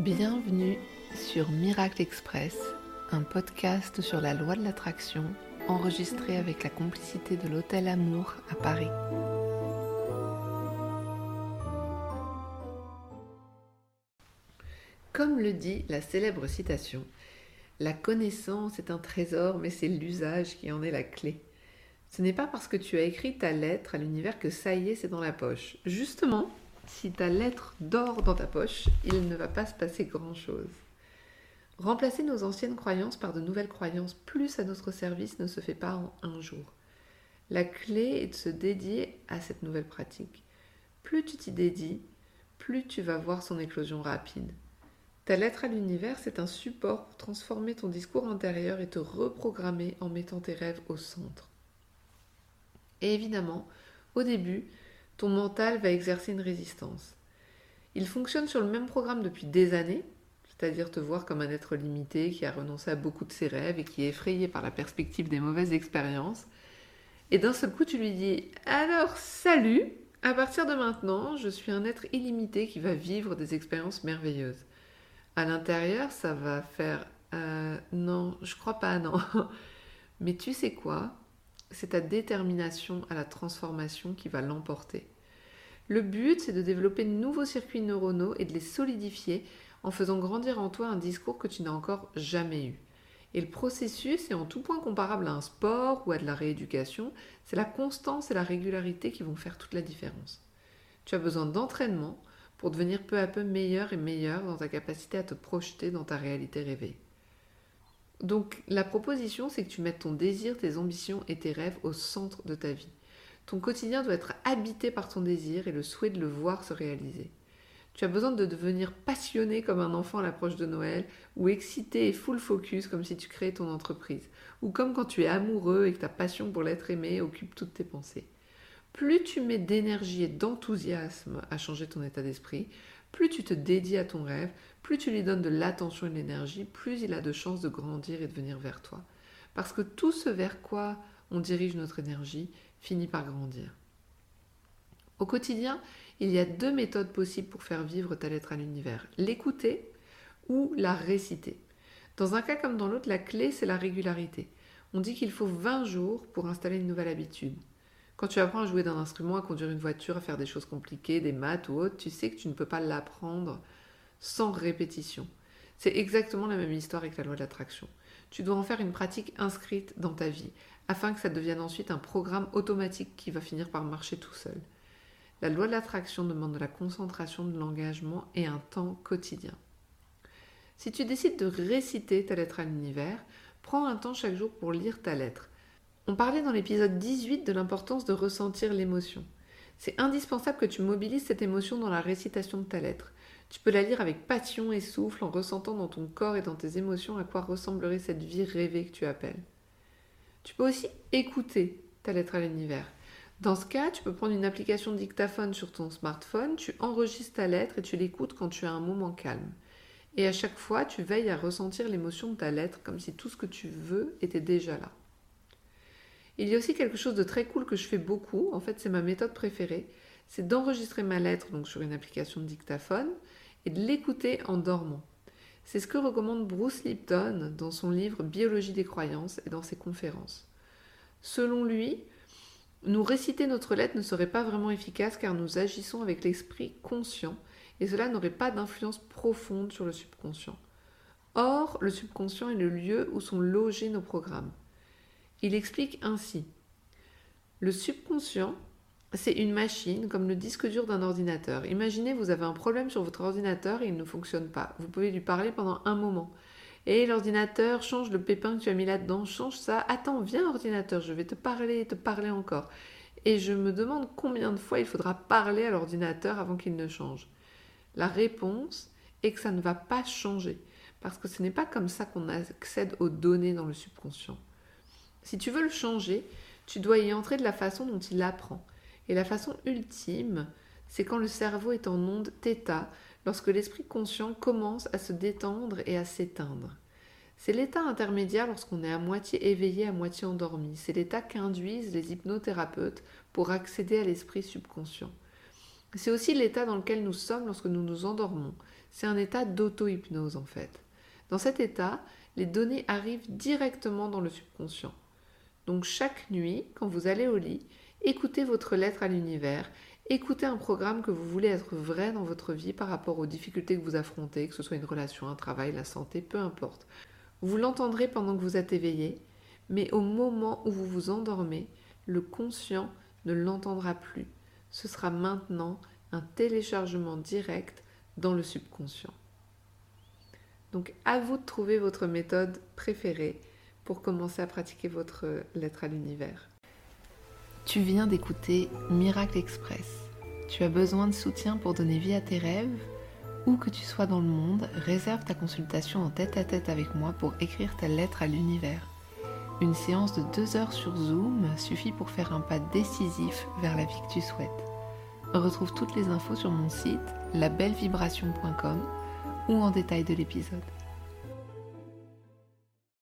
Bienvenue sur Miracle Express, un podcast sur la loi de l'attraction enregistré avec la complicité de l'Hôtel Amour à Paris. Comme le dit la célèbre citation, la connaissance est un trésor, mais c'est l'usage qui en est la clé. Ce n'est pas parce que tu as écrit ta lettre à l'univers que ça y est, c'est dans la poche. Justement, si ta lettre dort dans ta poche, il ne va pas se passer grand-chose. Remplacer nos anciennes croyances par de nouvelles croyances plus à notre service ne se fait pas en un jour. La clé est de se dédier à cette nouvelle pratique. Plus tu t'y dédies, plus tu vas voir son éclosion rapide. Ta lettre à l'univers, c'est un support pour transformer ton discours intérieur et te reprogrammer en mettant tes rêves au centre. Et évidemment, au début, ton mental va exercer une résistance. Il fonctionne sur le même programme depuis des années, c'est-à-dire te voir comme un être limité qui a renoncé à beaucoup de ses rêves et qui est effrayé par la perspective des mauvaises expériences. Et d'un seul coup, tu lui dis Alors, salut À partir de maintenant, je suis un être illimité qui va vivre des expériences merveilleuses. À l'intérieur, ça va faire euh, Non, je crois pas, non. Mais tu sais quoi? C'est ta détermination à la transformation qui va l'emporter. Le but, c'est de développer de nouveaux circuits neuronaux et de les solidifier en faisant grandir en toi un discours que tu n'as encore jamais eu. Et le processus est en tout point comparable à un sport ou à de la rééducation, c'est la constance et la régularité qui vont faire toute la différence. Tu as besoin d'entraînement pour devenir peu à peu meilleur et meilleur dans ta capacité à te projeter dans ta réalité rêvée. Donc la proposition, c'est que tu mettes ton désir, tes ambitions et tes rêves au centre de ta vie. Ton quotidien doit être habité par ton désir et le souhait de le voir se réaliser. Tu as besoin de devenir passionné comme un enfant à l'approche de Noël, ou excité et full focus comme si tu créais ton entreprise, ou comme quand tu es amoureux et que ta passion pour l'être aimé occupe toutes tes pensées. Plus tu mets d'énergie et d'enthousiasme à changer ton état d'esprit, plus tu te dédies à ton rêve, plus tu lui donnes de l'attention et de l'énergie, plus il a de chances de grandir et de venir vers toi. Parce que tout ce vers quoi on dirige notre énergie finit par grandir. Au quotidien, il y a deux méthodes possibles pour faire vivre ta lettre à l'univers. L'écouter ou la réciter. Dans un cas comme dans l'autre, la clé, c'est la régularité. On dit qu'il faut 20 jours pour installer une nouvelle habitude. Quand tu apprends à jouer d'un instrument, à conduire une voiture, à faire des choses compliquées, des maths ou autres, tu sais que tu ne peux pas l'apprendre sans répétition. C'est exactement la même histoire avec la loi de l'attraction. Tu dois en faire une pratique inscrite dans ta vie, afin que ça devienne ensuite un programme automatique qui va finir par marcher tout seul. La loi de l'attraction demande de la concentration, de l'engagement et un temps quotidien. Si tu décides de réciter ta lettre à l'univers, prends un temps chaque jour pour lire ta lettre. On parlait dans l'épisode 18 de l'importance de ressentir l'émotion. C'est indispensable que tu mobilises cette émotion dans la récitation de ta lettre. Tu peux la lire avec passion et souffle en ressentant dans ton corps et dans tes émotions à quoi ressemblerait cette vie rêvée que tu appelles. Tu peux aussi écouter ta lettre à l'univers. Dans ce cas, tu peux prendre une application dictaphone sur ton smartphone, tu enregistres ta lettre et tu l'écoutes quand tu as un moment calme. Et à chaque fois, tu veilles à ressentir l'émotion de ta lettre comme si tout ce que tu veux était déjà là. Il y a aussi quelque chose de très cool que je fais beaucoup, en fait c'est ma méthode préférée, c'est d'enregistrer ma lettre donc sur une application de dictaphone et de l'écouter en dormant. C'est ce que recommande Bruce Lipton dans son livre Biologie des croyances et dans ses conférences. Selon lui, nous réciter notre lettre ne serait pas vraiment efficace car nous agissons avec l'esprit conscient et cela n'aurait pas d'influence profonde sur le subconscient. Or, le subconscient est le lieu où sont logés nos programmes. Il explique ainsi Le subconscient, c'est une machine comme le disque dur d'un ordinateur. Imaginez, vous avez un problème sur votre ordinateur et il ne fonctionne pas. Vous pouvez lui parler pendant un moment. Et l'ordinateur change le pépin que tu as mis là-dedans, change ça. Attends, viens ordinateur, je vais te parler, te parler encore. Et je me demande combien de fois il faudra parler à l'ordinateur avant qu'il ne change. La réponse est que ça ne va pas changer, parce que ce n'est pas comme ça qu'on accède aux données dans le subconscient. Si tu veux le changer, tu dois y entrer de la façon dont il apprend. Et la façon ultime, c'est quand le cerveau est en onde θ, lorsque l'esprit conscient commence à se détendre et à s'éteindre. C'est l'état intermédiaire lorsqu'on est à moitié éveillé, à moitié endormi. C'est l'état qu'induisent les hypnothérapeutes pour accéder à l'esprit subconscient. C'est aussi l'état dans lequel nous sommes lorsque nous nous endormons. C'est un état d'auto-hypnose en fait. Dans cet état, les données arrivent directement dans le subconscient. Donc chaque nuit, quand vous allez au lit, écoutez votre lettre à l'univers, écoutez un programme que vous voulez être vrai dans votre vie par rapport aux difficultés que vous affrontez, que ce soit une relation, un travail, la santé, peu importe. Vous l'entendrez pendant que vous êtes éveillé, mais au moment où vous vous endormez, le conscient ne l'entendra plus. Ce sera maintenant un téléchargement direct dans le subconscient. Donc à vous de trouver votre méthode préférée commencer à pratiquer votre lettre à l'univers. Tu viens d'écouter Miracle Express. Tu as besoin de soutien pour donner vie à tes rêves Où que tu sois dans le monde, réserve ta consultation en tête à tête avec moi pour écrire ta lettre à l'univers. Une séance de deux heures sur Zoom suffit pour faire un pas décisif vers la vie que tu souhaites. Retrouve toutes les infos sur mon site labellevibration.com ou en détail de l'épisode.